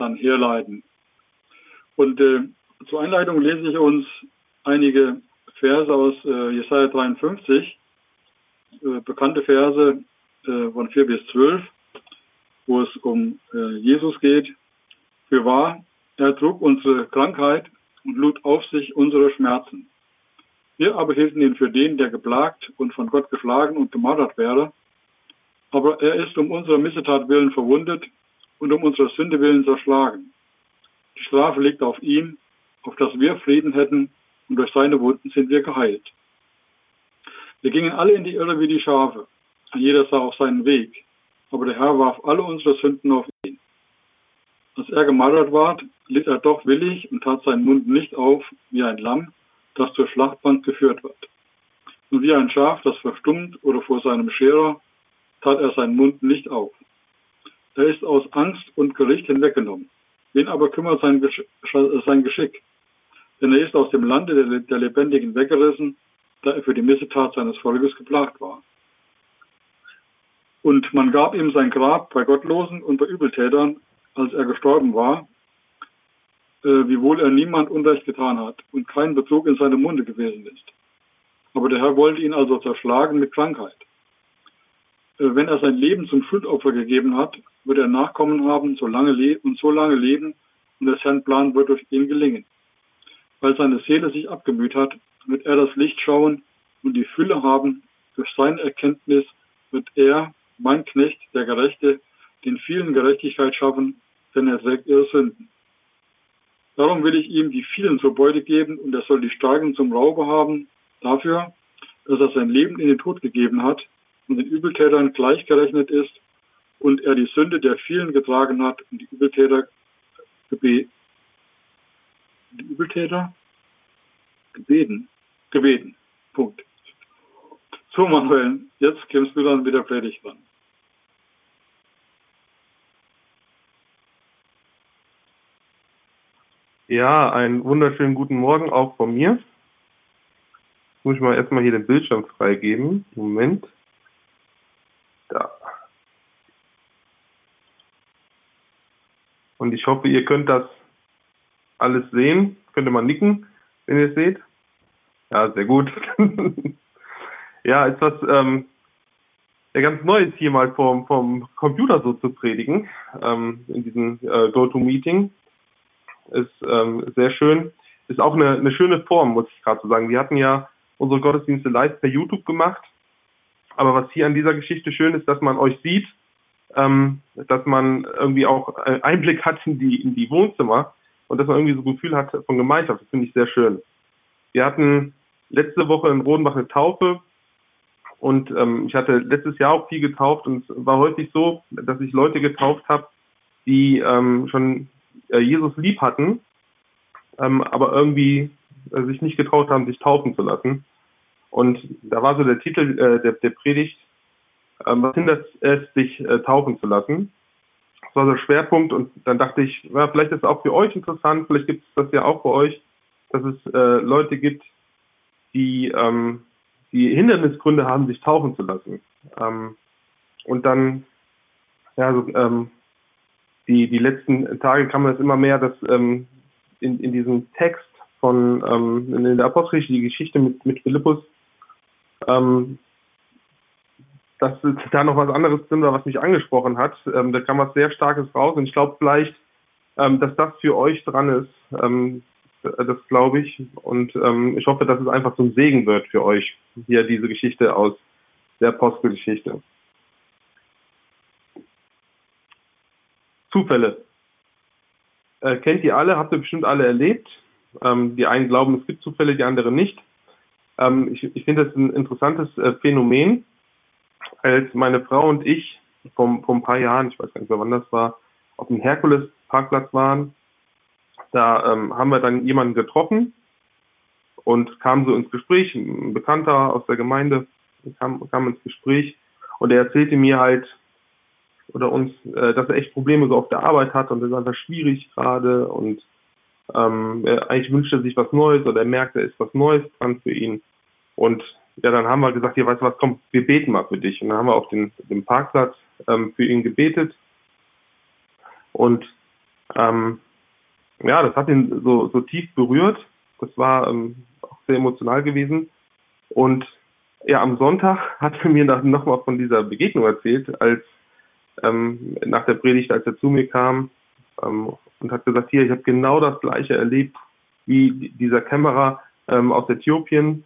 dann herleiten. Und äh, zur Einleitung lese ich uns einige Verse aus äh, Jesaja 53, äh, bekannte Verse äh, von 4 bis 12, wo es um äh, Jesus geht. Für wahr, er trug unsere Krankheit und lud auf sich unsere Schmerzen. Wir aber hielten ihn für den, der geplagt und von Gott geschlagen und gemartert wäre. Aber er ist um unsere Missetat willen verwundet und um unsere Sünde willen zerschlagen. Die Strafe liegt auf ihn, auf dass wir Frieden hätten, und durch seine Wunden sind wir geheilt. Wir gingen alle in die Irre wie die Schafe, jeder sah auf seinen Weg, aber der Herr warf alle unsere Sünden auf ihn. Als er gemartert ward, litt er doch willig und tat seinen Mund nicht auf wie ein Lamm, das zur Schlachtbank geführt wird. Und wie ein Schaf, das verstummt oder vor seinem Scherer, tat er seinen Mund nicht auf. Er ist aus Angst und Gericht hinweggenommen. Wen aber kümmert sein, Gesch sein Geschick? Denn er ist aus dem Lande der, der Lebendigen weggerissen, da er für die Missetat seines Volkes geplagt war. Und man gab ihm sein Grab bei Gottlosen und bei Übeltätern, als er gestorben war, äh, wiewohl er niemand Unrecht getan hat und kein Betrug in seinem Munde gewesen ist. Aber der Herr wollte ihn also zerschlagen mit Krankheit. Äh, wenn er sein Leben zum Schuldopfer gegeben hat, wird er Nachkommen haben so lange und so lange leben und des Herrn Plan wird durch ihn gelingen. Weil seine Seele sich abgemüht hat, wird er das Licht schauen und die Fülle haben. Durch seine Erkenntnis wird er, mein Knecht, der Gerechte, den vielen Gerechtigkeit schaffen, denn er trägt ihre Sünden. Darum will ich ihm die vielen zur Beute geben und er soll die Starken zum Raube haben, dafür, dass er sein Leben in den Tod gegeben hat und den Übeltätern gleichgerechnet ist und er die Sünde der vielen getragen hat und die Übeltäter gebe die Übeltäter gebeten, gebeten. Punkt. So, Manuel, jetzt kommst du dann wieder Predigt dran. Ja, einen wunderschönen guten Morgen auch von mir. Muss ich mal erstmal hier den Bildschirm freigeben. Moment. Da. Und ich hoffe, ihr könnt das alles sehen. Könnt ihr mal nicken, wenn ihr es seht. Ja, sehr gut. ja, ist was ähm, ganz Neues hier mal vom, vom Computer so zu predigen, ähm, in diesem äh, GoToMeeting. Ist ähm, sehr schön. Ist auch eine, eine schöne Form, muss ich gerade so sagen. Wir hatten ja unsere Gottesdienste live per YouTube gemacht. Aber was hier an dieser Geschichte schön ist, dass man euch sieht, ähm, dass man irgendwie auch äh, Einblick hat in die, in die Wohnzimmer und dass man irgendwie so ein Gefühl hat von Gemeinschaft. Das finde ich sehr schön. Wir hatten letzte Woche in Rodenbach eine Taufe und ähm, ich hatte letztes Jahr auch viel getauft und es war häufig so, dass ich Leute getauft habe, die ähm, schon äh, Jesus lieb hatten, ähm, aber irgendwie äh, sich nicht getraut haben, sich taufen zu lassen. Und da war so der Titel äh, der, der Predigt, was hindert es, sich äh, taufen zu lassen? Das war so der Schwerpunkt und dann dachte ich, ja, vielleicht ist es auch für euch interessant, vielleicht gibt es das ja auch bei euch, dass es äh, Leute gibt, die, ähm, die Hindernisgründe haben, sich taufen zu lassen. Ähm, und dann, ja, so, ähm, die, die letzten Tage kam es immer mehr, dass ähm, in, in diesem Text von ähm, in der Apostelgeschichte, die Geschichte mit, mit Philippus, ähm, dass da noch was anderes drin war, was mich angesprochen hat. Ähm, da kam was sehr Starkes raus und ich glaube vielleicht, ähm, dass das für euch dran ist. Ähm, das glaube ich. Und ähm, ich hoffe, dass es einfach zum Segen wird für euch, hier diese Geschichte aus der Apostelgeschichte. Zufälle. Äh, kennt ihr alle, habt ihr bestimmt alle erlebt. Ähm, die einen glauben, es gibt Zufälle, die anderen nicht. Ähm, ich, ich finde das ein interessantes äh, Phänomen. Als meine Frau und ich vor, vor ein paar Jahren, ich weiß gar nicht mehr wann das war, auf dem Herkules-Parkplatz waren, da ähm, haben wir dann jemanden getroffen und kam so ins Gespräch, ein Bekannter aus der Gemeinde kam, kam ins Gespräch und er erzählte mir halt oder uns, äh, dass er echt Probleme so auf der Arbeit hat und das ist einfach schwierig gerade und ähm, er eigentlich wünscht er sich was Neues oder er merkt, er ist was Neues dran für ihn. Und ja, dann haben wir gesagt, hier, weißt du was, komm, wir beten mal für dich. Und dann haben wir auf den, dem Parkplatz ähm, für ihn gebetet. Und ähm, ja, das hat ihn so, so tief berührt. Das war ähm, auch sehr emotional gewesen. Und ja, am Sonntag hat er mir nochmal von dieser Begegnung erzählt, als ähm, nach der Predigt, als er zu mir kam ähm, und hat gesagt, hier, ich habe genau das gleiche erlebt wie dieser Kämmerer ähm, aus Äthiopien.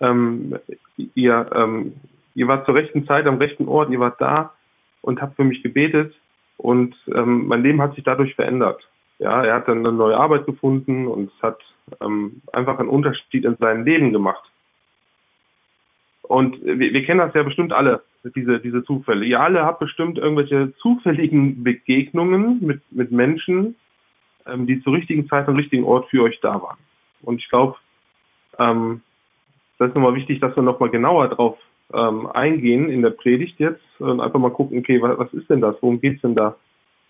Ähm, ihr, ähm, ihr wart zur rechten Zeit am rechten Ort, ihr wart da und habt für mich gebetet und ähm, mein Leben hat sich dadurch verändert. Ja, er hat dann eine neue Arbeit gefunden und es hat ähm, einfach einen Unterschied in seinem Leben gemacht. Und wir, wir kennen das ja bestimmt alle, diese, diese Zufälle. Ihr alle habt bestimmt irgendwelche zufälligen Begegnungen mit, mit Menschen, ähm, die zur richtigen Zeit am richtigen Ort für euch da waren. Und ich glaube, ähm, das ist nochmal wichtig, dass wir nochmal genauer drauf ähm, eingehen in der Predigt jetzt und einfach mal gucken, okay, was, was ist denn das? Worum geht's denn da?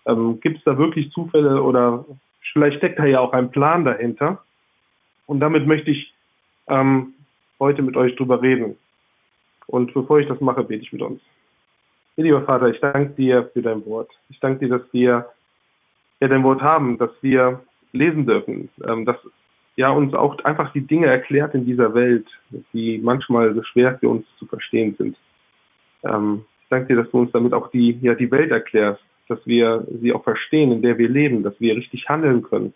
Ähm, Gibt es da wirklich Zufälle oder vielleicht steckt da ja auch ein Plan dahinter? Und damit möchte ich ähm, heute mit euch drüber reden. Und bevor ich das mache, bete ich mit uns. Lieber Vater, ich danke dir für dein Wort. Ich danke dir, dass wir ja dein Wort haben, dass wir lesen dürfen, ähm, dass ja uns auch einfach die Dinge erklärt in dieser Welt, die manchmal so schwer für uns zu verstehen sind. Ähm, ich danke dir, dass du uns damit auch die, ja, die Welt erklärst, dass wir sie auch verstehen, in der wir leben, dass wir richtig handeln können,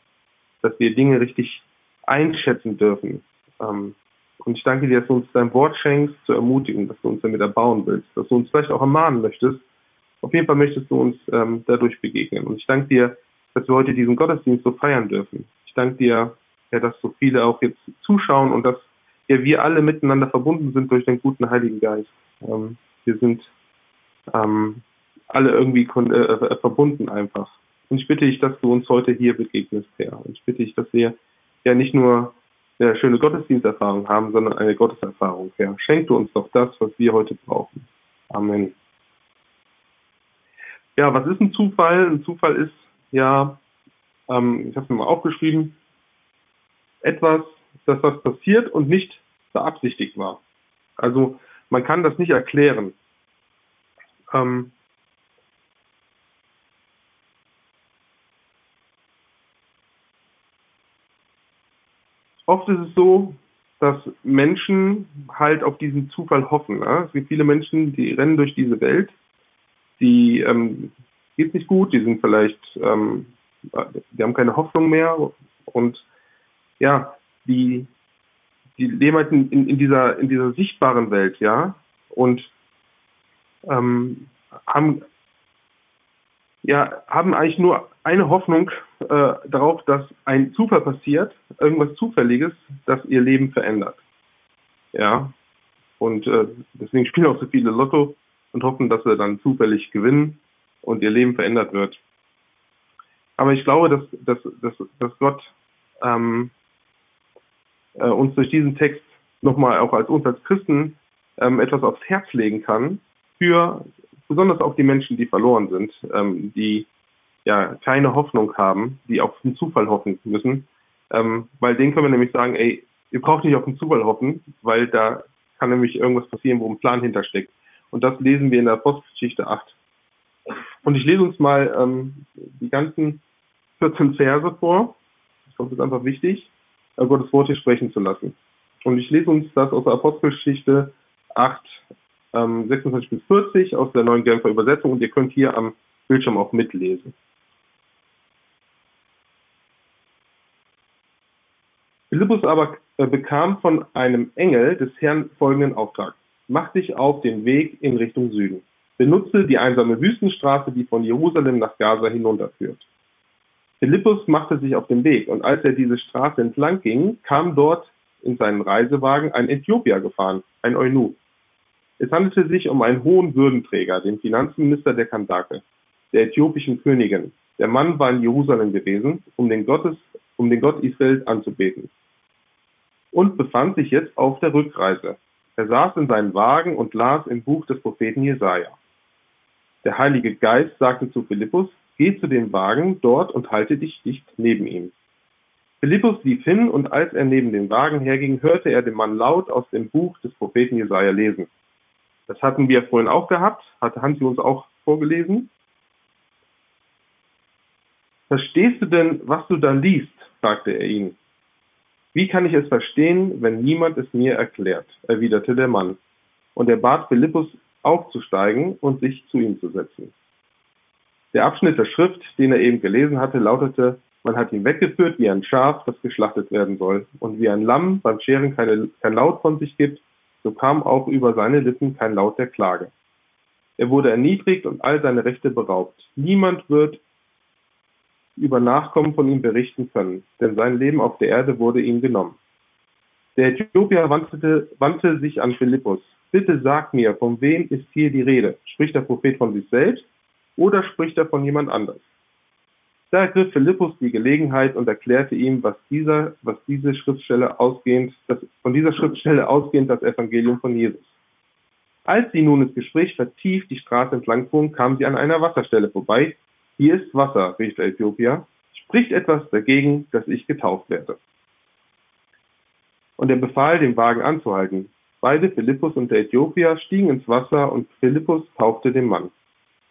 dass wir Dinge richtig einschätzen dürfen. Ähm, und ich danke dir, dass du uns dein Wort schenkst zur Ermutigung, dass du uns damit erbauen willst, dass du uns vielleicht auch ermahnen möchtest. Auf jeden Fall möchtest du uns ähm, dadurch begegnen. Und ich danke dir, dass wir heute diesen Gottesdienst so feiern dürfen. Ich danke dir, ja, dass so viele auch jetzt zuschauen und dass ja, wir alle miteinander verbunden sind durch den guten Heiligen Geist. Ähm, wir sind ähm, alle irgendwie äh, äh, verbunden einfach. Und ich bitte dich, dass du uns heute hier begegnest, Herr. Und ich bitte dich, dass wir ja nicht nur eine schöne Gottesdiensterfahrung haben, sondern eine Gotteserfahrung, Herr. Schenk du uns doch das, was wir heute brauchen. Amen. Ja, was ist ein Zufall? Ein Zufall ist ja, ähm, ich habe es mir mal aufgeschrieben, etwas, dass was passiert und nicht beabsichtigt war. Also man kann das nicht erklären. Ähm, oft ist es so, dass Menschen halt auf diesen Zufall hoffen. Ne? Es gibt viele Menschen, die rennen durch diese Welt, die ähm, geht nicht gut, die sind vielleicht, ähm, die haben keine Hoffnung mehr und ja, die, die leben halt in, in, dieser, in dieser sichtbaren Welt, ja, und ähm, haben, ja, haben eigentlich nur eine Hoffnung äh, darauf, dass ein Zufall passiert, irgendwas Zufälliges, das ihr Leben verändert. Ja, und äh, deswegen spielen auch so viele Lotto und hoffen, dass sie dann zufällig gewinnen und ihr Leben verändert wird. Aber ich glaube, dass, dass, dass, dass Gott ähm, äh, uns durch diesen Text nochmal auch als uns als Christen ähm, etwas aufs Herz legen kann für besonders auch die Menschen, die verloren sind, ähm, die ja keine Hoffnung haben, die auf den Zufall hoffen müssen, ähm, weil denen können wir nämlich sagen, ey, ihr braucht nicht auf den Zufall hoffen, weil da kann nämlich irgendwas passieren, wo ein Plan hintersteckt. Und das lesen wir in der Apostelgeschichte 8. Und ich lese uns mal ähm, die ganzen 14 Verse vor. Ich glaube, es ist einfach wichtig. Äh, Gottes Wort hier sprechen zu lassen. Und ich lese uns das aus der Apostelgeschichte 8, ähm, 26 bis 40 aus der neuen Genfer Übersetzung und ihr könnt hier am Bildschirm auch mitlesen. Philippus aber äh, bekam von einem Engel des Herrn folgenden Auftrag. Mach dich auf den Weg in Richtung Süden. Benutze die einsame Wüstenstraße, die von Jerusalem nach Gaza hinunterführt. Philippus machte sich auf den Weg und als er diese Straße entlang ging, kam dort in seinen Reisewagen ein Äthiopier gefahren, ein Eunuch. Es handelte sich um einen hohen Würdenträger, den Finanzminister der Kandake, der äthiopischen Königin. Der Mann war in Jerusalem gewesen, um den, Gottes, um den Gott Israels anzubeten. Und befand sich jetzt auf der Rückreise. Er saß in seinem Wagen und las im Buch des Propheten Jesaja. Der Heilige Geist sagte zu Philippus, Geh zu dem Wagen dort und halte dich dicht neben ihm. Philippus lief hin und als er neben dem Wagen herging, hörte er den Mann laut aus dem Buch des Propheten Jesaja lesen. Das hatten wir vorhin auch gehabt, hatte Hansi uns auch vorgelesen. Verstehst du denn, was du da liest? fragte er ihn. Wie kann ich es verstehen, wenn niemand es mir erklärt? erwiderte der Mann. Und er bat Philippus aufzusteigen und sich zu ihm zu setzen. Der Abschnitt der Schrift, den er eben gelesen hatte, lautete, man hat ihn weggeführt wie ein Schaf, das geschlachtet werden soll. Und wie ein Lamm beim Scheren keine, kein Laut von sich gibt, so kam auch über seine Lippen kein Laut der Klage. Er wurde erniedrigt und all seine Rechte beraubt. Niemand wird über Nachkommen von ihm berichten können, denn sein Leben auf der Erde wurde ihm genommen. Der Äthiopier wandte, wandte sich an Philippus. Bitte sag mir, von wem ist hier die Rede? Spricht der Prophet von sich selbst oder spricht er von jemand anders? Da ergriff Philippus die Gelegenheit und erklärte ihm, was dieser, was diese Schriftstelle ausgehend, das, von dieser Schriftstelle ausgehend das Evangelium von Jesus. Als sie nun das Gespräch vertieft die Straße entlang fuhren, kamen sie an einer Wasserstelle vorbei. Hier ist Wasser, rief der Äthiopier. Spricht etwas dagegen, dass ich getauft werde. Und er befahl, den Wagen anzuhalten. Beide, Philippus und der Äthiopier, stiegen ins Wasser und Philippus taufte den Mann.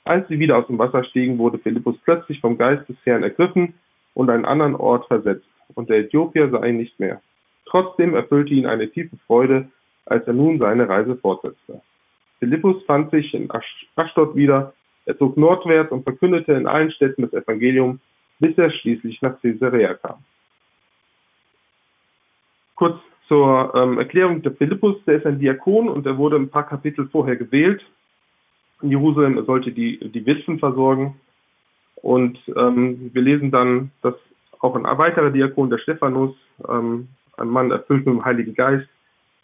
Als sie wieder aus dem Wasser stiegen, wurde Philippus plötzlich vom Geist des Herrn ergriffen und einen anderen Ort versetzt, und der Äthiopier sah ihn nicht mehr. Trotzdem erfüllte ihn eine tiefe Freude, als er nun seine Reise fortsetzte. Philippus fand sich in Aschdod wieder, er zog nordwärts und verkündete in allen Städten das Evangelium, bis er schließlich nach Caesarea kam. Kurz zur ähm, Erklärung der Philippus, der ist ein Diakon und er wurde ein paar Kapitel vorher gewählt. In Jerusalem er sollte die, die Witwen versorgen. Und ähm, wir lesen dann, dass auch ein weiterer Diakon, der Stephanus, ähm, ein Mann erfüllt mit dem Heiligen Geist,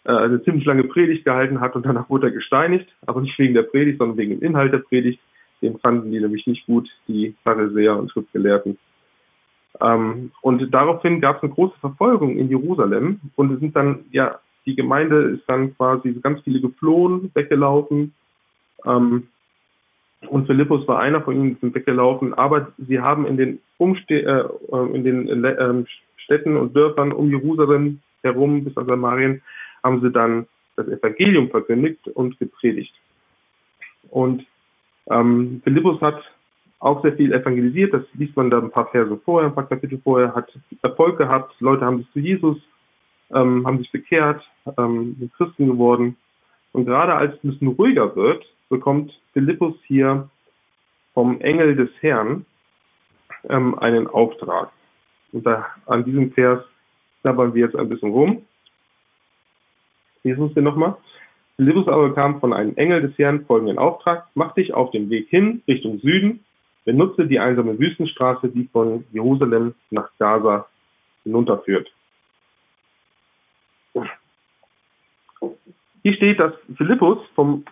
äh, eine ziemlich lange Predigt gehalten hat und danach wurde er gesteinigt, aber nicht wegen der Predigt, sondern wegen dem Inhalt der Predigt. Den fanden die nämlich nicht gut, die Pharisäer und Schriftgelehrten. Ähm, und daraufhin gab es eine große Verfolgung in Jerusalem und es sind dann, ja, die Gemeinde ist dann quasi ganz viele geflohen, weggelaufen. Ähm, und Philippus war einer von ihnen, sind weggelaufen, aber sie haben in den, Umste äh, äh in den äh, Städten und Dörfern um Jerusalem herum bis an Samarien haben sie dann das Evangelium verkündigt und gepredigt. Und ähm, Philippus hat auch sehr viel evangelisiert, das liest man da ein paar Verse vorher, ein paar Kapitel vorher, hat Erfolg gehabt, Leute haben sich zu Jesus, ähm, haben sich bekehrt, ähm, sind Christen geworden. Und gerade als es ein bisschen ruhiger wird, bekommt Philippus hier vom Engel des Herrn ähm, einen Auftrag. Und da, an diesem Vers knabbern wir jetzt ein bisschen rum. Lesen wir nochmal. Philippus aber bekam von einem Engel des Herrn folgenden Auftrag, mach dich auf den Weg hin Richtung Süden, benutze die einsame Wüstenstraße, die von Jerusalem nach Gaza hinunterführt. Hier steht, dass Philippus vom,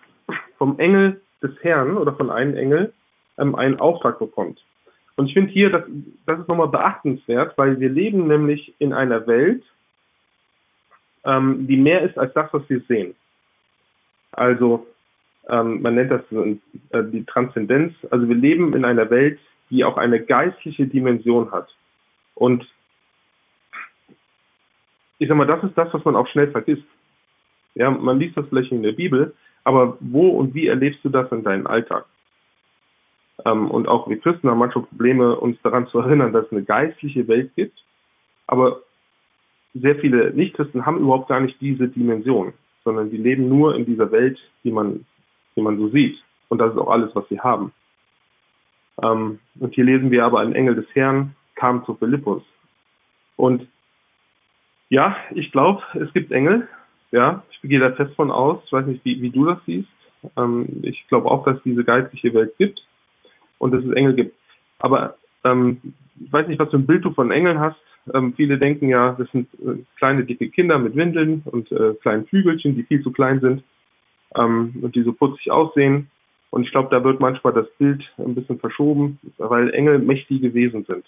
vom Engel des Herrn oder von einem Engel ähm, einen Auftrag bekommt. Und ich finde hier, das, das ist nochmal beachtenswert, weil wir leben nämlich in einer Welt, ähm, die mehr ist als das, was wir sehen. Also ähm, man nennt das äh, die Transzendenz. Also wir leben in einer Welt, die auch eine geistliche Dimension hat. Und ich sag mal, das ist das, was man auch schnell vergisst. Ja, man liest das vielleicht in der Bibel, aber wo und wie erlebst du das in deinem Alltag? Ähm, und auch wir Christen haben manchmal Probleme, uns daran zu erinnern, dass es eine geistliche Welt gibt. Aber sehr viele Nichtchristen haben überhaupt gar nicht diese Dimension, sondern die leben nur in dieser Welt, die man, die man so sieht. Und das ist auch alles, was sie haben. Ähm, und hier lesen wir aber, ein Engel des Herrn kam zu Philippus. Und ja, ich glaube, es gibt Engel. Ja, ich gehe da fest von aus. Ich weiß nicht, wie, wie du das siehst. Ähm, ich glaube auch, dass es diese geistliche Welt gibt und dass es Engel gibt. Aber ähm, ich weiß nicht, was für ein Bild du von Engeln hast. Ähm, viele denken ja, das sind äh, kleine, dicke Kinder mit Windeln und äh, kleinen Flügelchen, die viel zu klein sind ähm, und die so putzig aussehen. Und ich glaube, da wird manchmal das Bild ein bisschen verschoben, weil Engel mächtige Wesen sind.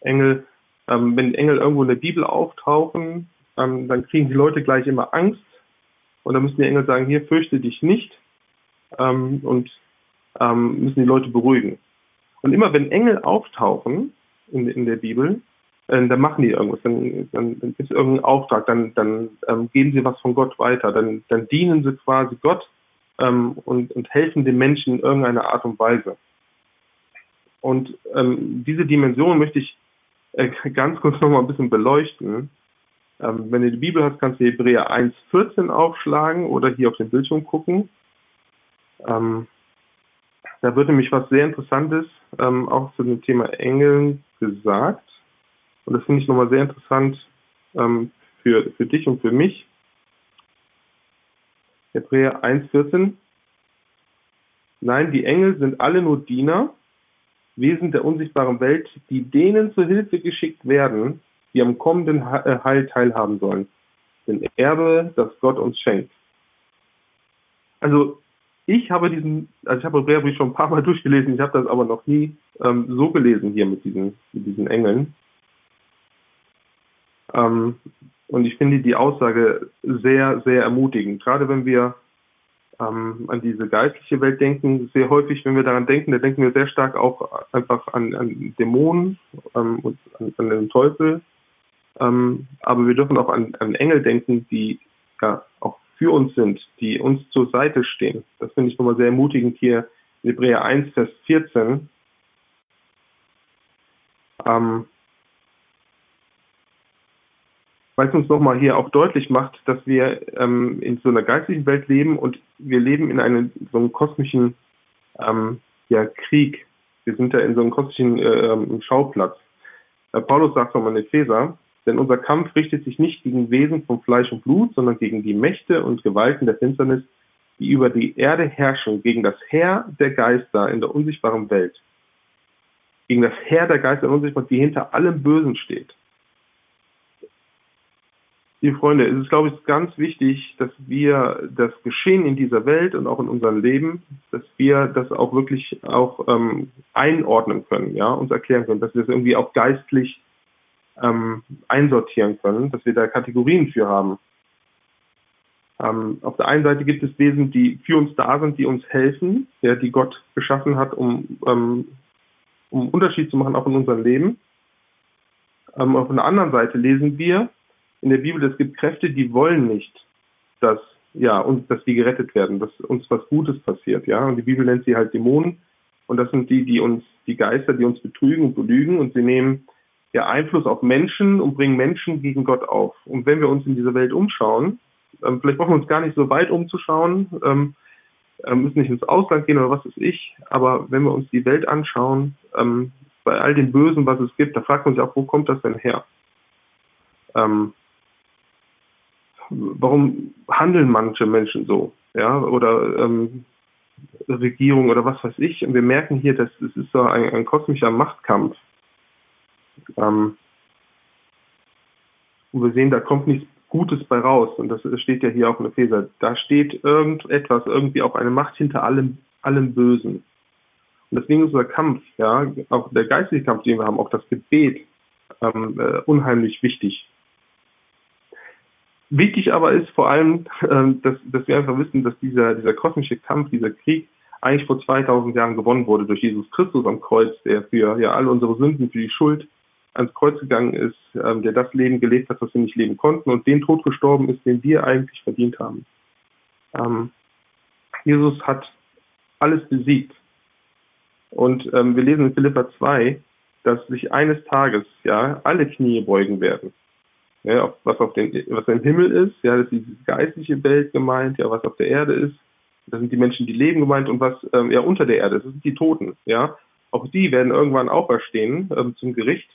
Engel, ähm, wenn Engel irgendwo in der Bibel auftauchen, ähm, dann kriegen die Leute gleich immer Angst. Und dann müssen die Engel sagen, hier fürchte dich nicht. Ähm, und ähm, müssen die Leute beruhigen. Und immer wenn Engel auftauchen in, in der Bibel, äh, dann machen die irgendwas, dann, dann, dann ist irgendein Auftrag, dann, dann ähm, geben sie was von Gott weiter, dann, dann dienen sie quasi Gott ähm, und, und helfen den Menschen in irgendeiner Art und Weise. Und ähm, diese Dimension möchte ich äh, ganz kurz nochmal ein bisschen beleuchten. Ähm, wenn du die Bibel hast, kannst du Hebräer 1,14 aufschlagen oder hier auf den Bildschirm gucken. Ähm, da wird nämlich was sehr Interessantes ähm, auch zu dem Thema Engeln gesagt. Und das finde ich nochmal sehr interessant ähm, für, für dich und für mich. Hebräer 1,14. Nein, die Engel sind alle nur Diener, Wesen der unsichtbaren Welt, die denen zur Hilfe geschickt werden, die am kommenden äh, Heil teilhaben sollen. Den Erbe, das Gott uns schenkt. Also ich habe diesen, also ich habe Hebräerbrief schon ein paar Mal durchgelesen, ich habe das aber noch nie ähm, so gelesen hier mit diesen, mit diesen Engeln. Ähm, und ich finde die Aussage sehr, sehr ermutigend. Gerade wenn wir ähm, an diese geistliche Welt denken, sehr häufig, wenn wir daran denken, da denken wir sehr stark auch einfach an, an Dämonen ähm, und an, an, den Teufel. Ähm, aber wir dürfen auch an, an Engel denken, die ja auch für uns sind, die uns zur Seite stehen. Das finde ich nochmal sehr ermutigend hier in Hebräer 1, Vers 14. Ähm, weil es uns nochmal hier auch deutlich macht, dass wir ähm, in so einer geistlichen Welt leben und wir leben in einem so einem kosmischen ähm, ja, Krieg. Wir sind ja in so einem kosmischen äh, Schauplatz. Äh, Paulus sagt nochmal in Epheser, denn unser Kampf richtet sich nicht gegen Wesen von Fleisch und Blut, sondern gegen die Mächte und Gewalten der Finsternis, die über die Erde herrschen, gegen das Heer der Geister in der unsichtbaren Welt. Gegen das Heer der Geister in der unsichtbaren Welt, die hinter allem Bösen steht. Liebe Freunde, es ist, glaube ich, ganz wichtig, dass wir das Geschehen in dieser Welt und auch in unserem Leben, dass wir das auch wirklich auch ähm, einordnen können, ja, uns erklären können, dass wir es das irgendwie auch geistlich ähm, einsortieren können, dass wir da Kategorien für haben. Ähm, auf der einen Seite gibt es Wesen, die für uns da sind, die uns helfen, ja, die Gott geschaffen hat, um, ähm, um Unterschied zu machen, auch in unserem Leben. Ähm, auf der anderen Seite lesen wir, in der Bibel, es gibt Kräfte, die wollen nicht, dass, ja, uns, dass die gerettet werden, dass uns was Gutes passiert, ja. Und die Bibel nennt sie halt Dämonen. Und das sind die, die uns, die Geister, die uns betrügen und belügen und sie nehmen ja Einfluss auf Menschen und bringen Menschen gegen Gott auf. Und wenn wir uns in dieser Welt umschauen, ähm, vielleicht brauchen wir uns gar nicht so weit umzuschauen, ähm, äh, müssen nicht ins Ausland gehen oder was weiß ich, aber wenn wir uns die Welt anschauen, ähm, bei all dem Bösen, was es gibt, da fragt man sich auch, wo kommt das denn her? Ähm, warum handeln manche Menschen so? Ja, oder ähm, Regierung oder was weiß ich. Und wir merken hier, dass es ist so ein, ein kosmischer Machtkampf. Ähm, und wir sehen, da kommt nichts Gutes bei raus. Und das steht ja hier auch in der Epheser. Da steht irgendetwas, irgendwie auch eine Macht hinter allem, allem Bösen. Und deswegen ist unser Kampf, ja, auch der geistliche Kampf, den wir haben, auch das Gebet, ähm, äh, unheimlich wichtig. Wichtig aber ist vor allem, äh, dass, dass wir einfach wissen, dass dieser, dieser kosmische Kampf, dieser Krieg eigentlich vor 2000 Jahren gewonnen wurde durch Jesus Christus am Kreuz, der für ja, all unsere Sünden, für die Schuld ans Kreuz gegangen ist, ähm, der das Leben gelebt hat, was wir nicht leben konnten und den Tod gestorben ist, den wir eigentlich verdient haben. Ähm, Jesus hat alles besiegt. Und ähm, wir lesen in Philippa 2, dass sich eines Tages ja alle Knie beugen werden ja, was auf den, was im Himmel ist, ja, das ist die geistliche Welt gemeint, ja, was auf der Erde ist, das sind die Menschen, die leben gemeint und was ähm, ja unter der Erde ist, das sind die Toten, ja. Auch die werden irgendwann auferstehen ähm, zum Gericht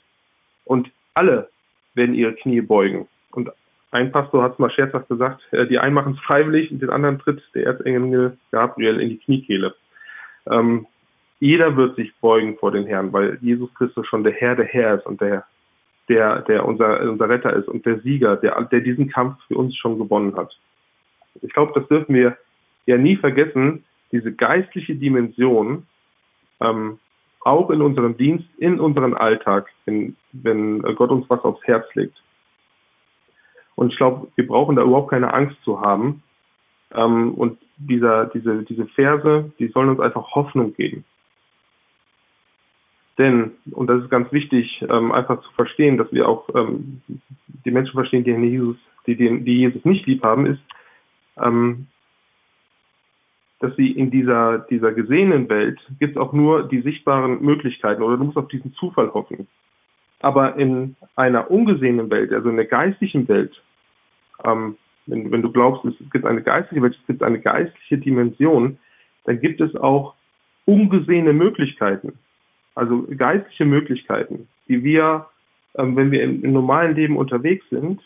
und alle werden ihre Knie beugen. Und ein Pastor hat es mal scherzhaft gesagt, äh, die einen machen es freiwillig und den anderen tritt der Erzengel Gabriel in die Kniekehle. Ähm, jeder wird sich beugen vor den Herrn, weil Jesus Christus schon der Herr der Herr ist und der der, der unser, unser Retter ist und der Sieger, der, der diesen Kampf für uns schon gewonnen hat. Ich glaube, das dürfen wir ja nie vergessen, diese geistliche Dimension, ähm, auch in unserem Dienst, in unserem Alltag, wenn, wenn Gott uns was aufs Herz legt. Und ich glaube, wir brauchen da überhaupt keine Angst zu haben. Ähm, und dieser, diese, diese Verse, die sollen uns einfach Hoffnung geben. Denn, und das ist ganz wichtig, ähm, einfach zu verstehen, dass wir auch ähm, die Menschen verstehen, die Jesus, die, die, die Jesus nicht lieb haben, ist, ähm, dass sie in dieser, dieser gesehenen Welt gibt es auch nur die sichtbaren Möglichkeiten oder du musst auf diesen Zufall hoffen. Aber in einer ungesehenen Welt, also in der geistlichen Welt, ähm, wenn, wenn du glaubst, es gibt eine geistliche Welt, es gibt eine geistliche Dimension, dann gibt es auch ungesehene Möglichkeiten. Also geistliche Möglichkeiten, die wir, ähm, wenn wir im, im, normalen Leben unterwegs sind,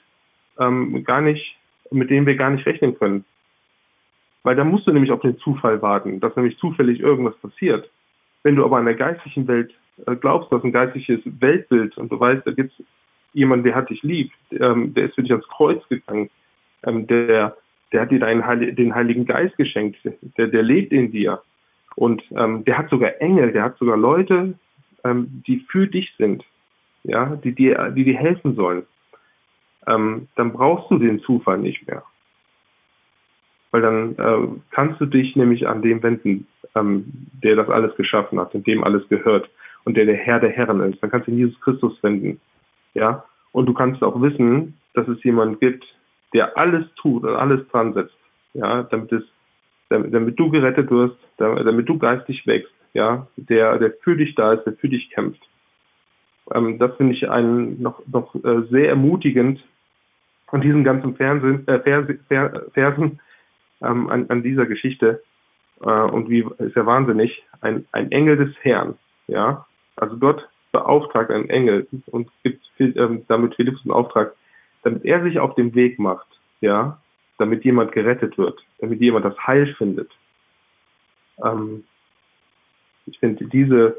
ähm, gar nicht, mit denen wir gar nicht rechnen können. Weil da musst du nämlich auf den Zufall warten, dass nämlich zufällig irgendwas passiert. Wenn du aber an der geistlichen Welt äh, glaubst, dass ein geistliches Weltbild und du weißt, da gibt es jemanden, der hat dich lieb, ähm, der ist für dich ans Kreuz gegangen, ähm, der, der hat dir deinen, den Heiligen Geist geschenkt, der, der lebt in dir. Und ähm, der hat sogar Engel, der hat sogar Leute, die für dich sind, ja, die dir, die dir helfen sollen. Dann brauchst du den Zufall nicht mehr. Weil dann äh, kannst du dich nämlich an dem wenden, ähm, der das alles geschaffen hat und dem alles gehört und der der Herr der Herren ist. Dann kannst du in Jesus Christus wenden. Ja? Und du kannst auch wissen, dass es jemanden gibt, der alles tut und alles dran setzt, ja, damit es, damit, damit du gerettet wirst, damit, damit, du geistig wächst, ja, der, der für dich da ist, der für dich kämpft. Ähm, das finde ich einen noch, noch äh, sehr ermutigend von diesen ganzen Fernsehen, äh, Versen ähm, an, an dieser Geschichte. Äh, und wie ist ja wahnsinnig, ein, ein Engel des Herrn, ja, also Gott beauftragt einen Engel und gibt ähm, damit Philippus einen Auftrag, damit er sich auf den Weg macht, ja, damit jemand gerettet wird, damit jemand das Heil findet. Ähm, ich finde diese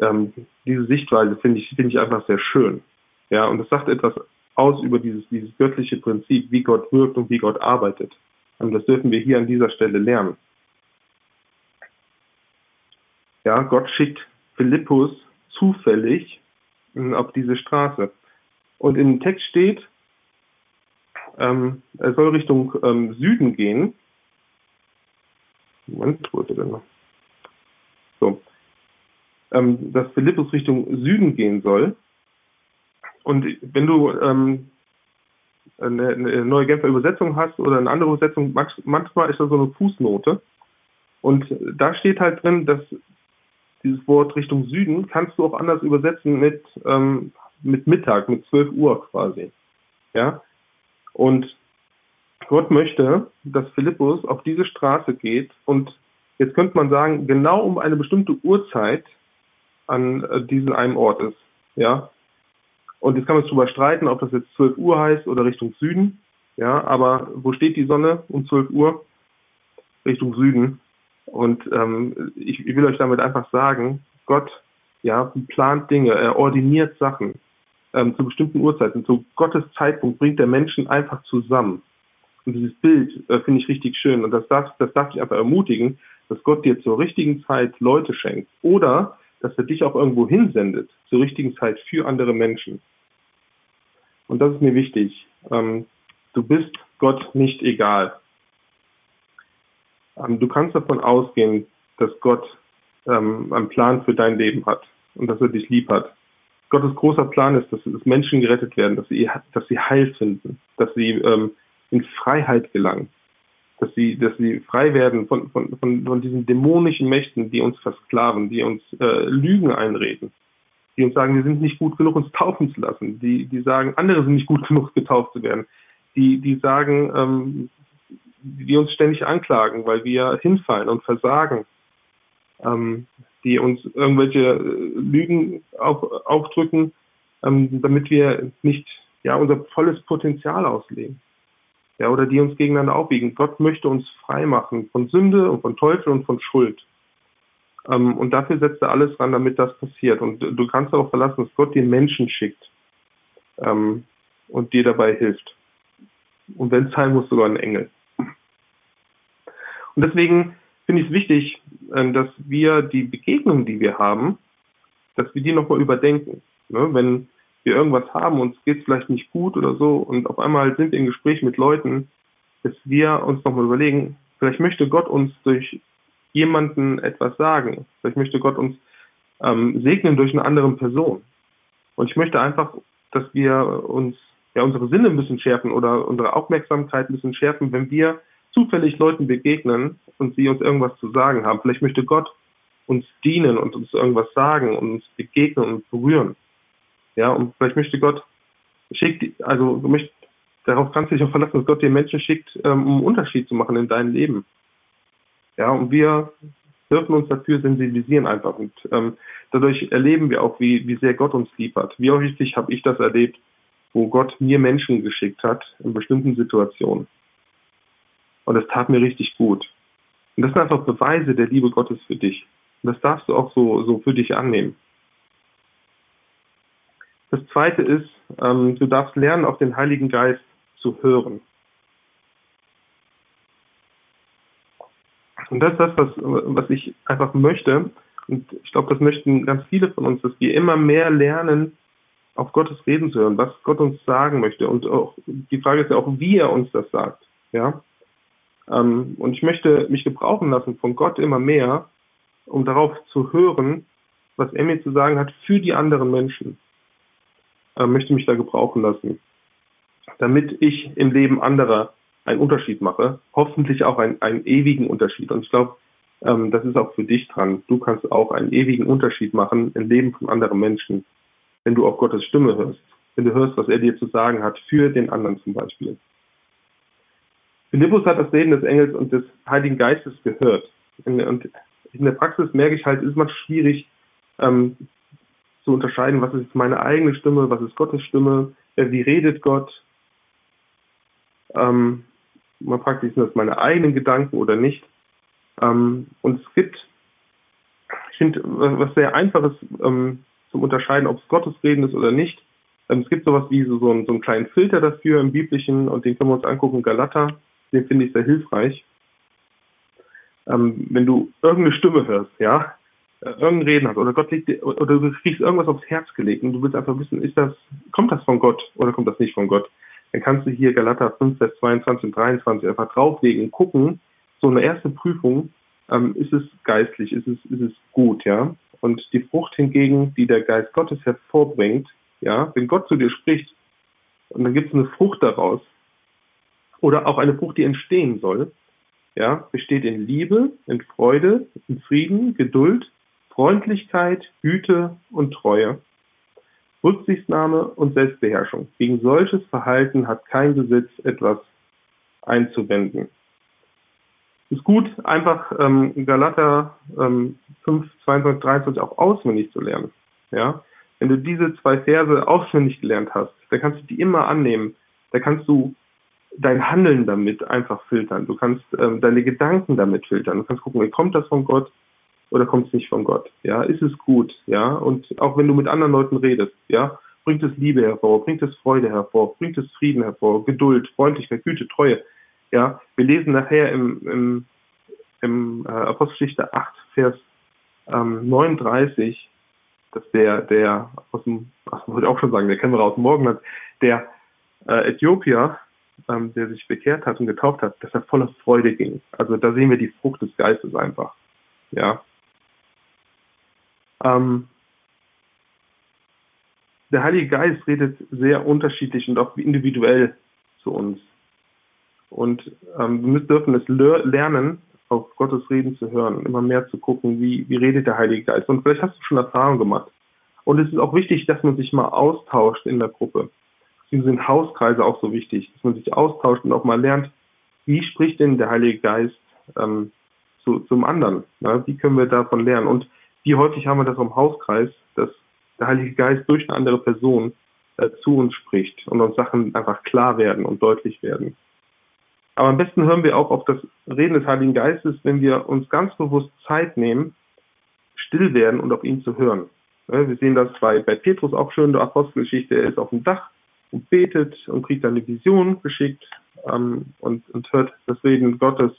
ähm, diese Sichtweise finde ich finde ich einfach sehr schön, ja, und es sagt etwas aus über dieses dieses göttliche Prinzip, wie Gott wirkt und wie Gott arbeitet. Und das dürfen wir hier an dieser Stelle lernen. Ja, Gott schickt Philippus zufällig hm, auf diese Straße. Und im Text steht, ähm, er soll Richtung ähm, Süden gehen. Moment, wo ist er denn noch? So. Ähm, dass Philippus Richtung Süden gehen soll. Und wenn du ähm, eine, eine, neue Genfer Übersetzung hast oder eine andere Übersetzung, manchmal ist da so eine Fußnote. Und da steht halt drin, dass dieses Wort Richtung Süden kannst du auch anders übersetzen mit, ähm, mit Mittag, mit 12 Uhr quasi. Ja? Und Gott möchte, dass Philippus auf diese Straße geht und jetzt könnte man sagen, genau um eine bestimmte Uhrzeit an äh, diesem einen Ort ist. Ja? Und jetzt kann man darüber streiten, ob das jetzt 12 Uhr heißt oder Richtung Süden. Ja, aber wo steht die Sonne um 12 Uhr? Richtung Süden. Und ähm, ich, ich will euch damit einfach sagen, Gott ja, plant Dinge, er ordiniert Sachen ähm, zu bestimmten Uhrzeiten. Zu Gottes Zeitpunkt bringt der Menschen einfach zusammen. Und dieses Bild äh, finde ich richtig schön. Und das darf, das darf dich einfach ermutigen, dass Gott dir zur richtigen Zeit Leute schenkt. Oder dass er dich auch irgendwo hinsendet, zur richtigen Zeit für andere Menschen. Und das ist mir wichtig. Ähm, du bist Gott nicht egal. Ähm, du kannst davon ausgehen, dass Gott ähm, einen Plan für dein Leben hat und dass er dich lieb hat. Gottes großer Plan ist, dass, dass Menschen gerettet werden, dass sie, dass sie Heil finden, dass sie ähm, in Freiheit gelangen, dass sie, dass sie frei werden von, von, von, von diesen dämonischen Mächten, die uns versklaven, die uns äh, Lügen einreden, die uns sagen, wir sind nicht gut genug, uns taufen zu lassen, die, die sagen, andere sind nicht gut genug, getauft zu werden, die, die sagen, ähm, die uns ständig anklagen, weil wir hinfallen und versagen, ähm, die uns irgendwelche äh, Lügen auf, aufdrücken, ähm, damit wir nicht ja unser volles Potenzial ausleben. Ja, oder die uns gegeneinander aufwiegen. Gott möchte uns frei machen von Sünde und von Teufel und von Schuld. Ähm, und dafür setzt er alles ran, damit das passiert. Und du kannst darauf verlassen, dass Gott den Menschen schickt ähm, und dir dabei hilft. Und wenn es sein muss, sogar ein Engel. Und deswegen finde ich es wichtig, ähm, dass wir die Begegnungen, die wir haben, dass wir die nochmal überdenken. Ne? Wenn wir irgendwas haben, uns geht es vielleicht nicht gut oder so und auf einmal sind wir im Gespräch mit Leuten, dass wir uns nochmal überlegen, vielleicht möchte Gott uns durch jemanden etwas sagen. Vielleicht möchte Gott uns ähm, segnen durch eine andere Person. Und ich möchte einfach, dass wir uns ja unsere Sinne ein bisschen schärfen oder unsere Aufmerksamkeit ein bisschen schärfen, wenn wir zufällig Leuten begegnen und sie uns irgendwas zu sagen haben. Vielleicht möchte Gott uns dienen und uns irgendwas sagen und uns begegnen und berühren. Ja, und vielleicht möchte Gott schickt, also du möchtest, darauf kannst du dich auch verlassen, dass Gott dir Menschen schickt, ähm, um einen Unterschied zu machen in deinem Leben. Ja, und wir dürfen uns dafür sensibilisieren einfach. Und ähm, dadurch erleben wir auch, wie, wie sehr Gott uns lieb hat. Wie häufig habe ich das erlebt, wo Gott mir Menschen geschickt hat in bestimmten Situationen. Und das tat mir richtig gut. Und das sind einfach Beweise der Liebe Gottes für dich. Und das darfst du auch so, so für dich annehmen. Das zweite ist, ähm, du darfst lernen, auf den Heiligen Geist zu hören. Und das ist das, was, was ich einfach möchte. Und ich glaube, das möchten ganz viele von uns, dass wir immer mehr lernen, auf Gottes Reden zu hören, was Gott uns sagen möchte. Und auch die Frage ist ja auch, wie er uns das sagt. Ja. Ähm, und ich möchte mich gebrauchen lassen von Gott immer mehr, um darauf zu hören, was er mir zu sagen hat für die anderen Menschen. Äh, möchte mich da gebrauchen lassen, damit ich im Leben anderer einen Unterschied mache, hoffentlich auch einen, einen ewigen Unterschied. Und ich glaube, ähm, das ist auch für dich dran. Du kannst auch einen ewigen Unterschied machen im Leben von anderen Menschen, wenn du auf Gottes Stimme hörst, wenn du hörst, was er dir zu sagen hat, für den anderen zum Beispiel. Philippus hat das Reden des Engels und des Heiligen Geistes gehört. und in der Praxis merke ich halt, ist man schwierig ähm, zu unterscheiden, was ist meine eigene Stimme, was ist Gottes Stimme, wie redet Gott. Ähm, man fragt sich, sind das meine eigenen Gedanken oder nicht. Ähm, und es gibt, ich finde, was sehr einfaches ähm, zum Unterscheiden, ob es Gottes Reden ist oder nicht. Ähm, es gibt sowas wie so, so, einen, so einen kleinen Filter dafür im Biblischen und den können wir uns angucken, Galater. Den finde ich sehr hilfreich. Ähm, wenn du irgendeine Stimme hörst, ja, äh, irgendein Reden hast oder Gott legt dir, oder du kriegst irgendwas aufs Herz gelegt und du willst einfach wissen, ist das, kommt das von Gott oder kommt das nicht von Gott? Dann kannst du hier Galater 5, Vers 22 und 23 einfach drauflegen und gucken, so eine erste Prüfung, ähm, ist es geistlich, ist es, ist es gut, ja? Und die Frucht hingegen, die der Geist Gottes hervorbringt, ja, wenn Gott zu dir spricht, und dann gibt es eine Frucht daraus, oder auch eine Frucht, die entstehen soll, ja, besteht in Liebe, in Freude, in Frieden, Geduld, Freundlichkeit, Güte und Treue, Rücksichtnahme und Selbstbeherrschung. Gegen solches Verhalten hat kein Gesetz etwas einzuwenden. Ist gut, einfach ähm, Galater ähm, 5, 22, 23 auch auswendig zu lernen. Ja? Wenn du diese zwei Verse auswendig gelernt hast, dann kannst du die immer annehmen. Da kannst du dein Handeln damit einfach filtern. Du kannst ähm, deine Gedanken damit filtern. Du kannst gucken, wie kommt das von Gott? Oder kommt es nicht von Gott? Ja, ist es gut? Ja, und auch wenn du mit anderen Leuten redest, ja, bringt es Liebe hervor, bringt es Freude hervor, bringt es Frieden hervor, Geduld, Freundlichkeit, Güte, Treue. Ja, wir lesen nachher im, im, im äh, Apostelgeschichte 8, Vers ähm, 39, dass der, der aus dem, ach, wollte auch schon sagen, der wir aus dem Morgenland, der äh, Äthiopier, ähm, der sich bekehrt hat und getauft hat, dass er voller Freude ging. Also da sehen wir die Frucht des Geistes einfach. Ja, ähm, der Heilige Geist redet sehr unterschiedlich und auch individuell zu uns. Und ähm, wir dürfen es lernen, auf Gottes Reden zu hören, immer mehr zu gucken, wie, wie redet der Heilige Geist. Und vielleicht hast du schon Erfahrung gemacht. Und es ist auch wichtig, dass man sich mal austauscht in der Gruppe. Deswegen sind Hauskreise auch so wichtig, dass man sich austauscht und auch mal lernt, wie spricht denn der Heilige Geist ähm, zu, zum anderen? Ne? Wie können wir davon lernen? Und wie häufig haben wir das im Hauskreis, dass der Heilige Geist durch eine andere Person äh, zu uns spricht und uns Sachen einfach klar werden und deutlich werden. Aber am besten hören wir auch auf das Reden des Heiligen Geistes, wenn wir uns ganz bewusst Zeit nehmen, still werden und auf ihn zu hören. Wir sehen das bei, bei Petrus auch schön, der Apostelgeschichte, er ist auf dem Dach und betet und kriegt eine Vision geschickt ähm, und, und hört das Reden Gottes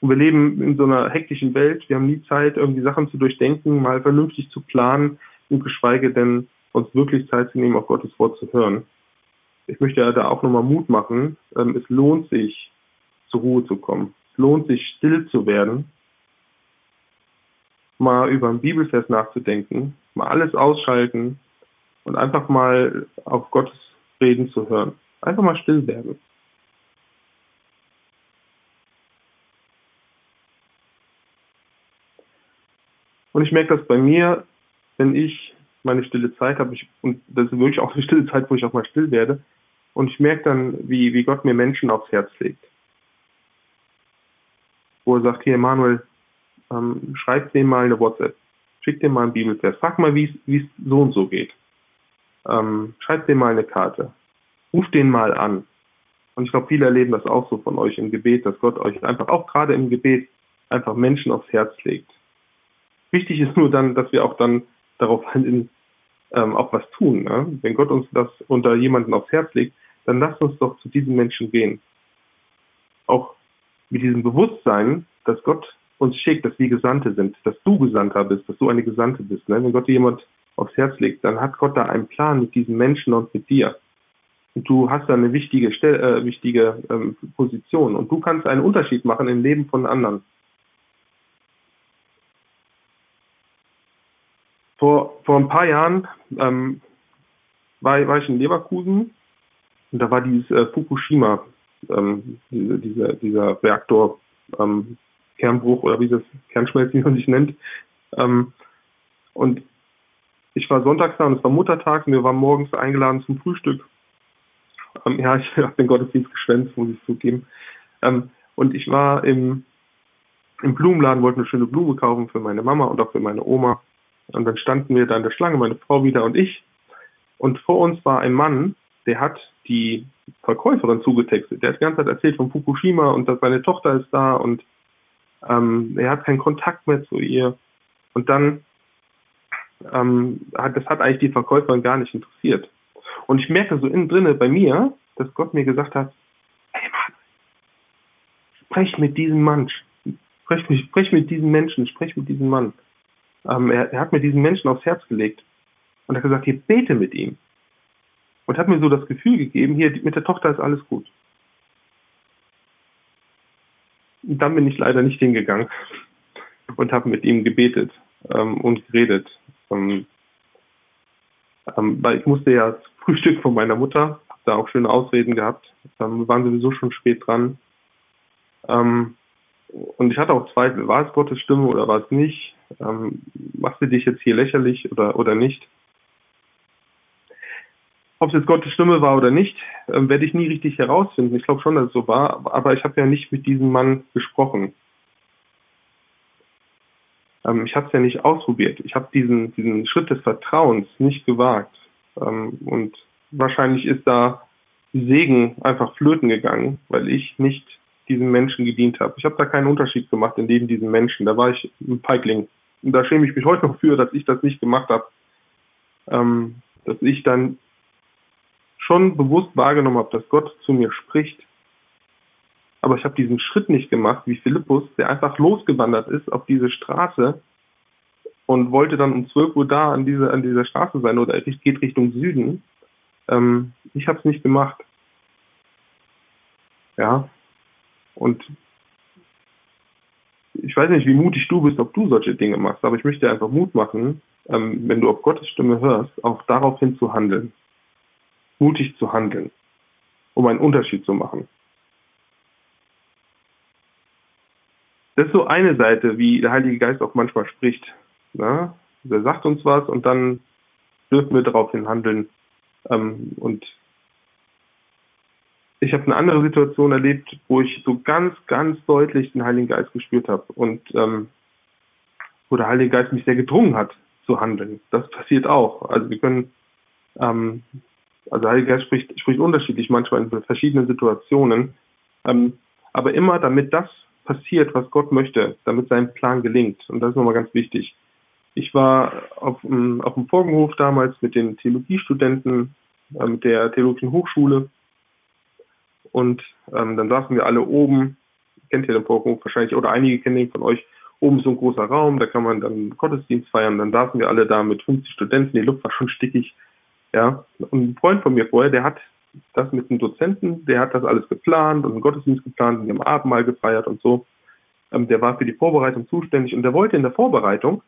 und wir leben in so einer hektischen Welt. Wir haben nie Zeit, irgendwie Sachen zu durchdenken, mal vernünftig zu planen und geschweige denn uns wirklich Zeit zu nehmen, auf Gottes Wort zu hören. Ich möchte ja da auch nochmal Mut machen. Ähm, es lohnt sich, zur Ruhe zu kommen. Es lohnt sich, still zu werden, mal über einen Bibelvers nachzudenken, mal alles ausschalten und einfach mal auf Gottes Reden zu hören. Einfach mal still werden. Und ich merke das bei mir, wenn ich meine stille Zeit habe, ich, und das ist wirklich auch eine stille Zeit, wo ich auch mal still werde, und ich merke dann, wie, wie Gott mir Menschen aufs Herz legt. Wo er sagt, hier Emanuel, ähm, schreib dem mal eine WhatsApp, schick dem mal einen Bibelvers, frag mal, wie es so und so geht. Ähm, schreib dem mal eine Karte, ruf den mal an. Und ich glaube, viele erleben das auch so von euch im Gebet, dass Gott euch einfach auch gerade im Gebet einfach Menschen aufs Herz legt. Wichtig ist nur dann, dass wir auch dann darauf hin, ähm, auch was tun. Ne? Wenn Gott uns das unter jemanden aufs Herz legt, dann lasst uns doch zu diesen Menschen gehen. Auch mit diesem Bewusstsein, dass Gott uns schickt, dass wir Gesandte sind, dass du Gesandter bist, dass du eine Gesandte bist. Ne? Wenn Gott dir jemand aufs Herz legt, dann hat Gott da einen Plan mit diesen Menschen und mit dir. Und du hast da eine wichtige, Stell äh, wichtige ähm, Position und du kannst einen Unterschied machen im Leben von anderen. Vor, vor ein paar Jahren ähm, war, war ich in Leverkusen und da war dieses äh, Fukushima, ähm, diese, diese, dieser Reaktor ähm, Kernbruch oder wie das Kernschmelzen sich nennt. Ähm, und ich war sonntags da und es war Muttertag und wir waren morgens eingeladen zum Frühstück. Ähm, ja, ich habe den Gottesdienst geschwänzt, muss ich zugeben. Ähm, und ich war im, im Blumenladen, wollte eine schöne Blume kaufen für meine Mama und auch für meine Oma. Und dann standen wir da in der Schlange, meine Frau wieder und ich. Und vor uns war ein Mann, der hat die Verkäuferin zugetextet. Der hat die ganze Zeit erzählt von Fukushima und dass seine Tochter ist da und ähm, er hat keinen Kontakt mehr zu ihr. Und dann, ähm, hat, das hat eigentlich die Verkäuferin gar nicht interessiert. Und ich merke so innen drinne bei mir, dass Gott mir gesagt hat, hey Mann, sprech mit diesem Mann, sprech sprech mit diesem Menschen, sprech mit diesem Mann. Ähm, er, er, hat mir diesen Menschen aufs Herz gelegt und hat gesagt, hier bete mit ihm. Und hat mir so das Gefühl gegeben, hier mit der Tochter ist alles gut. Und dann bin ich leider nicht hingegangen und habe mit ihm gebetet ähm, und geredet. Ähm, ähm, weil ich musste ja das Frühstück von meiner Mutter, habe da auch schöne Ausreden gehabt. Ähm, waren sowieso schon spät dran. Ähm, und ich hatte auch Zweifel, war es Gottes Stimme oder war es nicht? Ähm, machst du dich jetzt hier lächerlich oder, oder nicht? Ob es jetzt Gottes Stimme war oder nicht, ähm, werde ich nie richtig herausfinden. Ich glaube schon, dass es so war, aber ich habe ja nicht mit diesem Mann gesprochen. Ähm, ich habe es ja nicht ausprobiert. Ich habe diesen, diesen Schritt des Vertrauens nicht gewagt. Ähm, und wahrscheinlich ist da Segen einfach flöten gegangen, weil ich nicht diesem Menschen gedient habe. Ich habe da keinen Unterschied gemacht in neben diesen Menschen. Da war ich ein Feigling. Und da schäme ich mich heute noch für, dass ich das nicht gemacht habe. Ähm, dass ich dann schon bewusst wahrgenommen habe, dass Gott zu mir spricht. Aber ich habe diesen Schritt nicht gemacht, wie Philippus, der einfach losgewandert ist auf diese Straße und wollte dann um 12 Uhr da an, diese, an dieser Straße sein oder geht Richtung Süden. Ähm, ich habe es nicht gemacht. Ja. Und ich weiß nicht, wie mutig du bist, ob du solche Dinge machst, aber ich möchte einfach Mut machen, ähm, wenn du auf Gottes Stimme hörst, auch daraufhin zu handeln mutig zu handeln, um einen Unterschied zu machen. Das ist so eine Seite, wie der Heilige Geist auch manchmal spricht. Na? Er sagt uns was und dann dürfen wir daraufhin handeln. Ähm, und ich habe eine andere Situation erlebt, wo ich so ganz, ganz deutlich den Heiligen Geist gespürt habe und ähm, wo der Heilige Geist mich sehr gedrungen hat zu handeln. Das passiert auch. Also wir können ähm, also Heiliger Geist spricht, spricht unterschiedlich manchmal in verschiedenen Situationen. Ähm, aber immer damit das passiert, was Gott möchte, damit sein Plan gelingt. Und das ist nochmal ganz wichtig. Ich war auf, auf dem Vorgenhof damals mit den Theologiestudenten, äh, mit der Theologischen Hochschule. Und ähm, dann saßen wir alle oben, kennt ihr den Vorgenhof wahrscheinlich, oder einige kennen ihn von euch. Oben so ein großer Raum, da kann man dann Gottesdienst feiern. Dann saßen wir alle da mit 50 Studenten, die Luft war schon stickig. Ja, und ein Freund von mir vorher, der hat das mit einem Dozenten, der hat das alles geplant und einen Gottesdienst geplant und haben Abendmahl gefeiert und so. Ähm, der war für die Vorbereitung zuständig und der wollte in der Vorbereitung,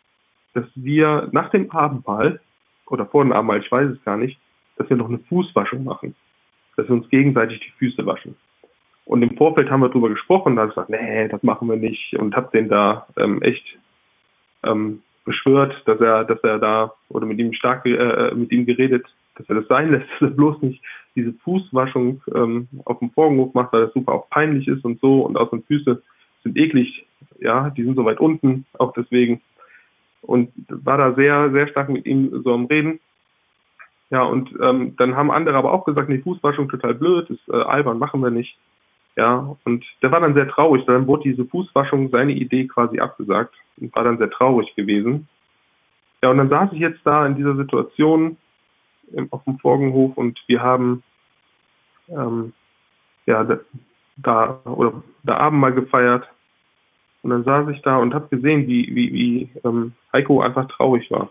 dass wir nach dem Abendmahl oder vor dem Abendmahl, ich weiß es gar nicht, dass wir noch eine Fußwaschung machen. Dass wir uns gegenseitig die Füße waschen. Und im Vorfeld haben wir darüber gesprochen, da habe ich gesagt, nee, das machen wir nicht und habe den da ähm, echt ähm, beschwört, dass er, dass er da oder mit ihm stark äh, mit ihm geredet, dass er das sein lässt, dass er bloß nicht diese Fußwaschung ähm, auf dem Vorhof macht, weil das super auch peinlich ist und so und auch seine Füße sind eklig, ja, die sind so weit unten, auch deswegen. Und war da sehr, sehr stark mit ihm so am Reden. Ja, und ähm, dann haben andere aber auch gesagt, nee, Fußwaschung total blöd, ist äh, albern, machen wir nicht. Ja, und der war dann sehr traurig. Dann wurde diese Fußwaschung seine Idee quasi abgesagt und war dann sehr traurig gewesen. Ja, und dann saß ich jetzt da in dieser Situation im, auf dem Forgenhof und wir haben ähm, ja da, da oder da Abend mal gefeiert und dann saß ich da und habe gesehen, wie wie, wie ähm, Heiko einfach traurig war.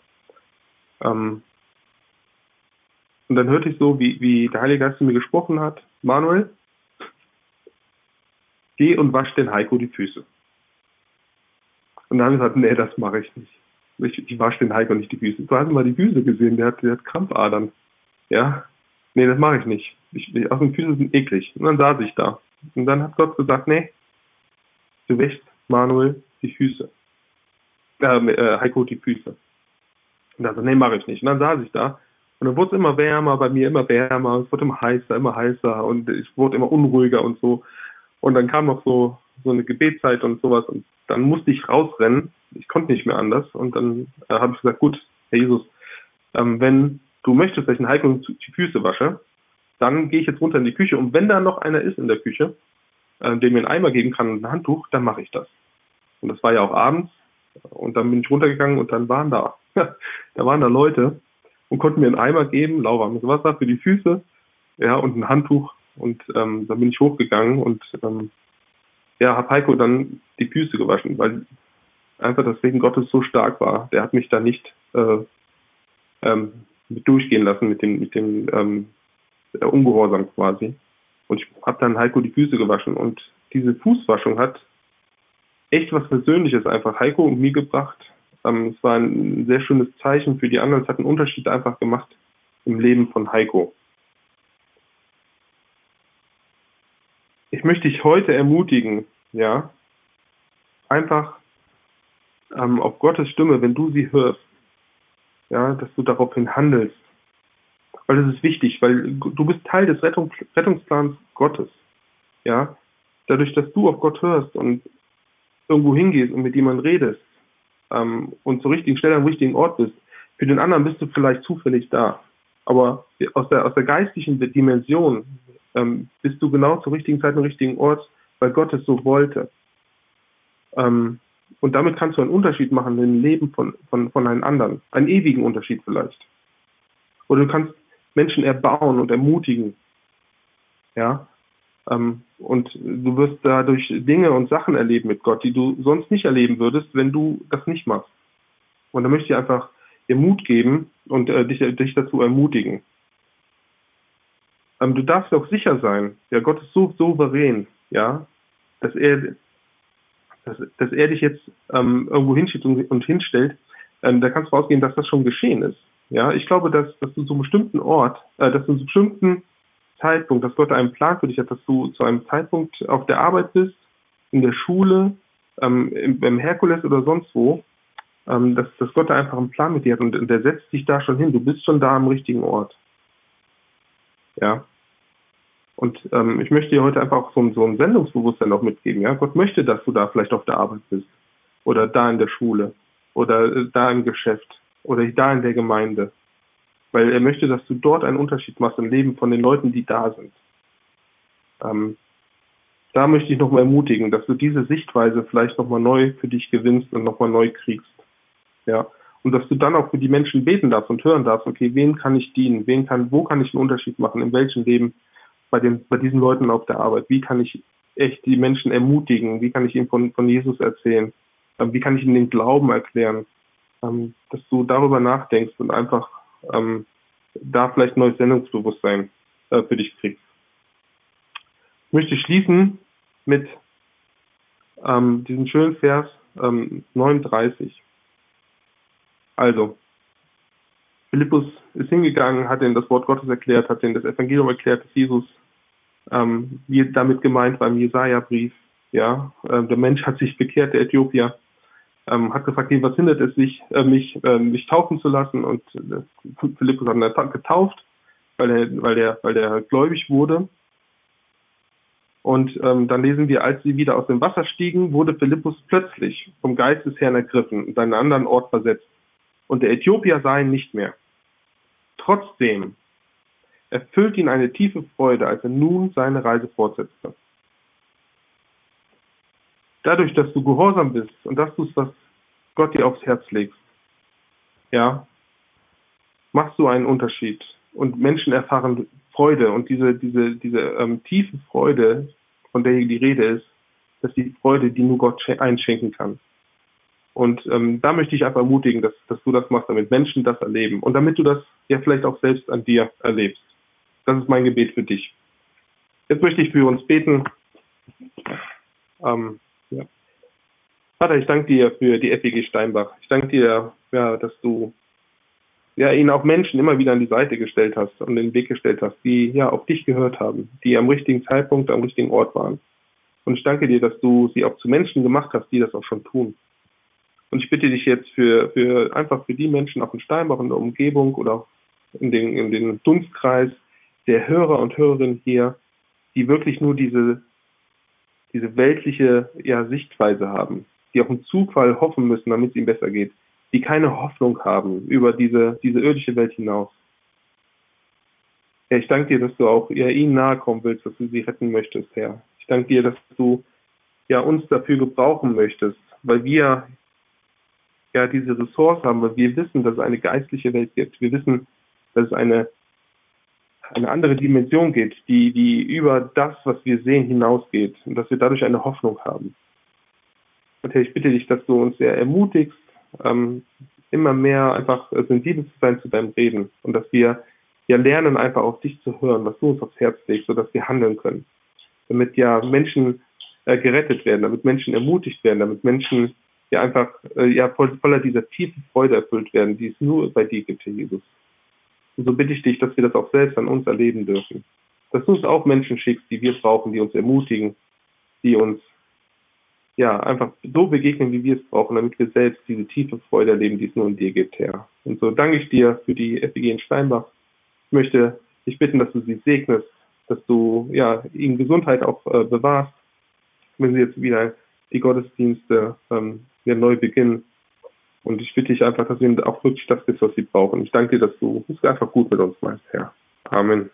Ähm, und dann hörte ich so, wie, wie der Heilige Geist zu mir gesprochen hat, Manuel, geh und wasch den Heiko die Füße. Und dann habe ich gesagt, nee, das mache ich nicht. Ich, ich wasche den Heiko nicht die Füße. Du hast mal die Füße gesehen, der hat, der hat Krampfadern. Ja? Nee, das mache ich nicht. Ich, ich, aus den Füßen sind eklig. Und dann saß ich da. Und dann hat Gott gesagt, nee, du wäschst Manuel die Füße. Äh, äh, Heiko die Füße. Und dann so, nee, mache ich nicht. Und dann saß ich da. Und dann wurde es immer wärmer, bei mir immer wärmer, es wurde immer heißer, immer heißer und ich wurde immer unruhiger und so. Und dann kam noch so, so eine Gebetszeit und sowas und dann musste ich rausrennen. Ich konnte nicht mehr anders. Und dann äh, habe ich gesagt, gut, Herr Jesus, ähm, wenn du möchtest, dass ich einen Heiko die Füße wasche, dann gehe ich jetzt runter in die Küche. Und wenn da noch einer ist in der Küche, äh, der mir einen Eimer geben kann und ein Handtuch, dann mache ich das. Und das war ja auch abends. Und dann bin ich runtergegangen und dann waren da, da waren da Leute und konnten mir einen Eimer geben, lauwarmes Wasser für die Füße, ja, und ein Handtuch. Und ähm, dann bin ich hochgegangen und ähm, ja, habe Heiko dann die Füße gewaschen, weil einfach das Segen Gottes so stark war. Der hat mich da nicht äh, ähm, durchgehen lassen mit dem, mit dem ähm, Ungehorsam quasi. Und ich habe dann Heiko die Füße gewaschen. Und diese Fußwaschung hat echt was Persönliches einfach Heiko und mir gebracht. Ähm, es war ein sehr schönes Zeichen für die anderen. Es hat einen Unterschied einfach gemacht im Leben von Heiko. Ich möchte dich heute ermutigen, ja, einfach ähm, auf Gottes Stimme, wenn du sie hörst, ja, dass du daraufhin handelst. Weil das ist wichtig, weil du bist Teil des Rettung, Rettungsplans Gottes. Ja, dadurch, dass du auf Gott hörst und irgendwo hingehst und mit jemandem redest ähm, und zur richtigen Stelle am richtigen Ort bist, für den anderen bist du vielleicht zufällig da. Aber aus der, aus der geistlichen Dimension ähm, bist du genau zur richtigen Zeit am richtigen Ort, weil Gott es so wollte. Ähm, und damit kannst du einen Unterschied machen im Leben von, von, von einem anderen. Einen ewigen Unterschied vielleicht. Oder du kannst Menschen erbauen und ermutigen. Ja. Ähm, und du wirst dadurch Dinge und Sachen erleben mit Gott, die du sonst nicht erleben würdest, wenn du das nicht machst. Und da möchte ich einfach dir Mut geben und äh, dich, dich dazu ermutigen. Ähm, du darfst auch sicher sein, ja, Gott ist so souverän, ja, dass er dass, dass er dich jetzt ähm, irgendwo hinschiebt und, und hinstellt, ähm, da kannst du ausgehen, dass das schon geschehen ist. Ja, ich glaube, dass, dass du zu einem bestimmten Ort, äh, dass du zu bestimmten Zeitpunkt, dass Gott einen Plan für dich hat, dass du zu einem Zeitpunkt auf der Arbeit bist, in der Schule, ähm, im, im Herkules oder sonst wo, ähm, dass, dass Gott da einfach einen Plan mit dir hat und, und der setzt dich da schon hin. Du bist schon da am richtigen Ort. Ja. Und ähm, ich möchte dir heute einfach auch so, so ein Sendungsbewusstsein auch mitgeben. Ja? Gott möchte, dass du da vielleicht auf der Arbeit bist oder da in der Schule oder äh, da im Geschäft oder da in der Gemeinde. Weil er möchte, dass du dort einen Unterschied machst im Leben von den Leuten, die da sind. Ähm, da möchte ich nochmal ermutigen, dass du diese Sichtweise vielleicht nochmal neu für dich gewinnst und nochmal neu kriegst. Ja. Und dass du dann auch für die Menschen beten darfst und hören darfst, okay, wen kann ich dienen? Wen kann, wo kann ich einen Unterschied machen? In welchem Leben? bei, den, bei diesen Leuten auf der Arbeit? Wie kann ich echt die Menschen ermutigen? Wie kann ich ihnen von, von Jesus erzählen? Ähm, wie kann ich ihnen den Glauben erklären? Ähm, dass du darüber nachdenkst und einfach ähm, da vielleicht neues Sendungsbewusstsein äh, für dich kriegst. Ich möchte schließen mit ähm, diesem schönen Vers ähm, 39. Also, Philippus ist hingegangen, hat ihnen das Wort Gottes erklärt, hat ihnen das Evangelium erklärt, dass Jesus ähm, wie damit gemeint war im Jesaja-Brief. Ja, äh, der Mensch hat sich bekehrt, der Äthiopier. Ähm, hat gefragt, was hindert es sich, äh, mich, äh, mich taufen zu lassen und äh, Philippus hat ihn getauft, weil er, weil er, weil er gläubig wurde. Und ähm, dann lesen wir, als sie wieder aus dem Wasser stiegen, wurde Philippus plötzlich vom Geist des Herrn ergriffen und an einen anderen Ort versetzt. Und der Äthiopier sah ihn nicht mehr. Trotzdem erfüllt ihn eine tiefe Freude, als er nun seine Reise fortsetzte. Dadurch, dass du gehorsam bist und das tust, was Gott dir aufs Herz legt, ja, machst du einen Unterschied. Und Menschen erfahren Freude und diese, diese, diese ähm, tiefe Freude, von der die Rede ist, das ist die Freude, die nur Gott einschenken kann. Und ähm, da möchte ich einfach ermutigen, dass, dass du das machst, damit Menschen das erleben und damit du das ja vielleicht auch selbst an dir erlebst. Das ist mein Gebet für dich. Jetzt möchte ich für uns beten. Ähm. Vater, ich danke dir für die FEG Steinbach. Ich danke dir, ja, dass du ja, ihnen auch Menschen immer wieder an die Seite gestellt hast und den Weg gestellt hast, die ja auf dich gehört haben, die am richtigen Zeitpunkt am richtigen Ort waren. Und ich danke dir, dass du sie auch zu Menschen gemacht hast, die das auch schon tun. Und ich bitte dich jetzt für, für einfach für die Menschen auch in Steinbach in der Umgebung oder in den, in den Dunstkreis, der Hörer und Hörerinnen hier, die wirklich nur diese, diese weltliche ja, Sichtweise haben, die auf einen Zufall hoffen müssen, damit es ihnen besser geht, die keine Hoffnung haben über diese, diese irdische Welt hinaus. Ja, ich danke dir, dass du auch ja, ihnen nahe kommen willst, dass du sie retten möchtest, Herr. Ich danke dir, dass du ja uns dafür gebrauchen möchtest, weil wir ja diese Ressource haben, weil wir wissen, dass es eine geistliche Welt gibt. Wir wissen, dass es eine eine andere Dimension geht, die, die über das, was wir sehen, hinausgeht und dass wir dadurch eine Hoffnung haben. Herr, ich bitte dich, dass du uns sehr ermutigst, ähm, immer mehr einfach sensibel zu sein zu deinem Reden und dass wir ja lernen, einfach auf dich zu hören, was du uns aufs Herz legst, sodass wir handeln können. Damit ja Menschen äh, gerettet werden, damit Menschen ermutigt werden, damit Menschen ja einfach äh, ja voll, voller dieser tiefen Freude erfüllt werden, die es nur bei dir gibt, Herr Jesus. Und so bitte ich dich, dass wir das auch selbst an uns erleben dürfen. Dass du uns auch Menschen schickst, die wir brauchen, die uns ermutigen, die uns ja einfach so begegnen, wie wir es brauchen, damit wir selbst diese tiefe Freude erleben, die es nur in dir gibt, Herr. Und so danke ich dir für die FEG in Steinbach. Ich möchte dich bitten, dass du sie segnest, dass du ja ihnen Gesundheit auch äh, bewahrst, wenn sie jetzt wieder die Gottesdienste ähm, wieder neu beginnen. Und ich bitte dich einfach, dass ihnen auch wirklich das gibst, was sie brauchen. Ich danke dir, dass du es einfach gut mit uns meinst, Herr. Amen.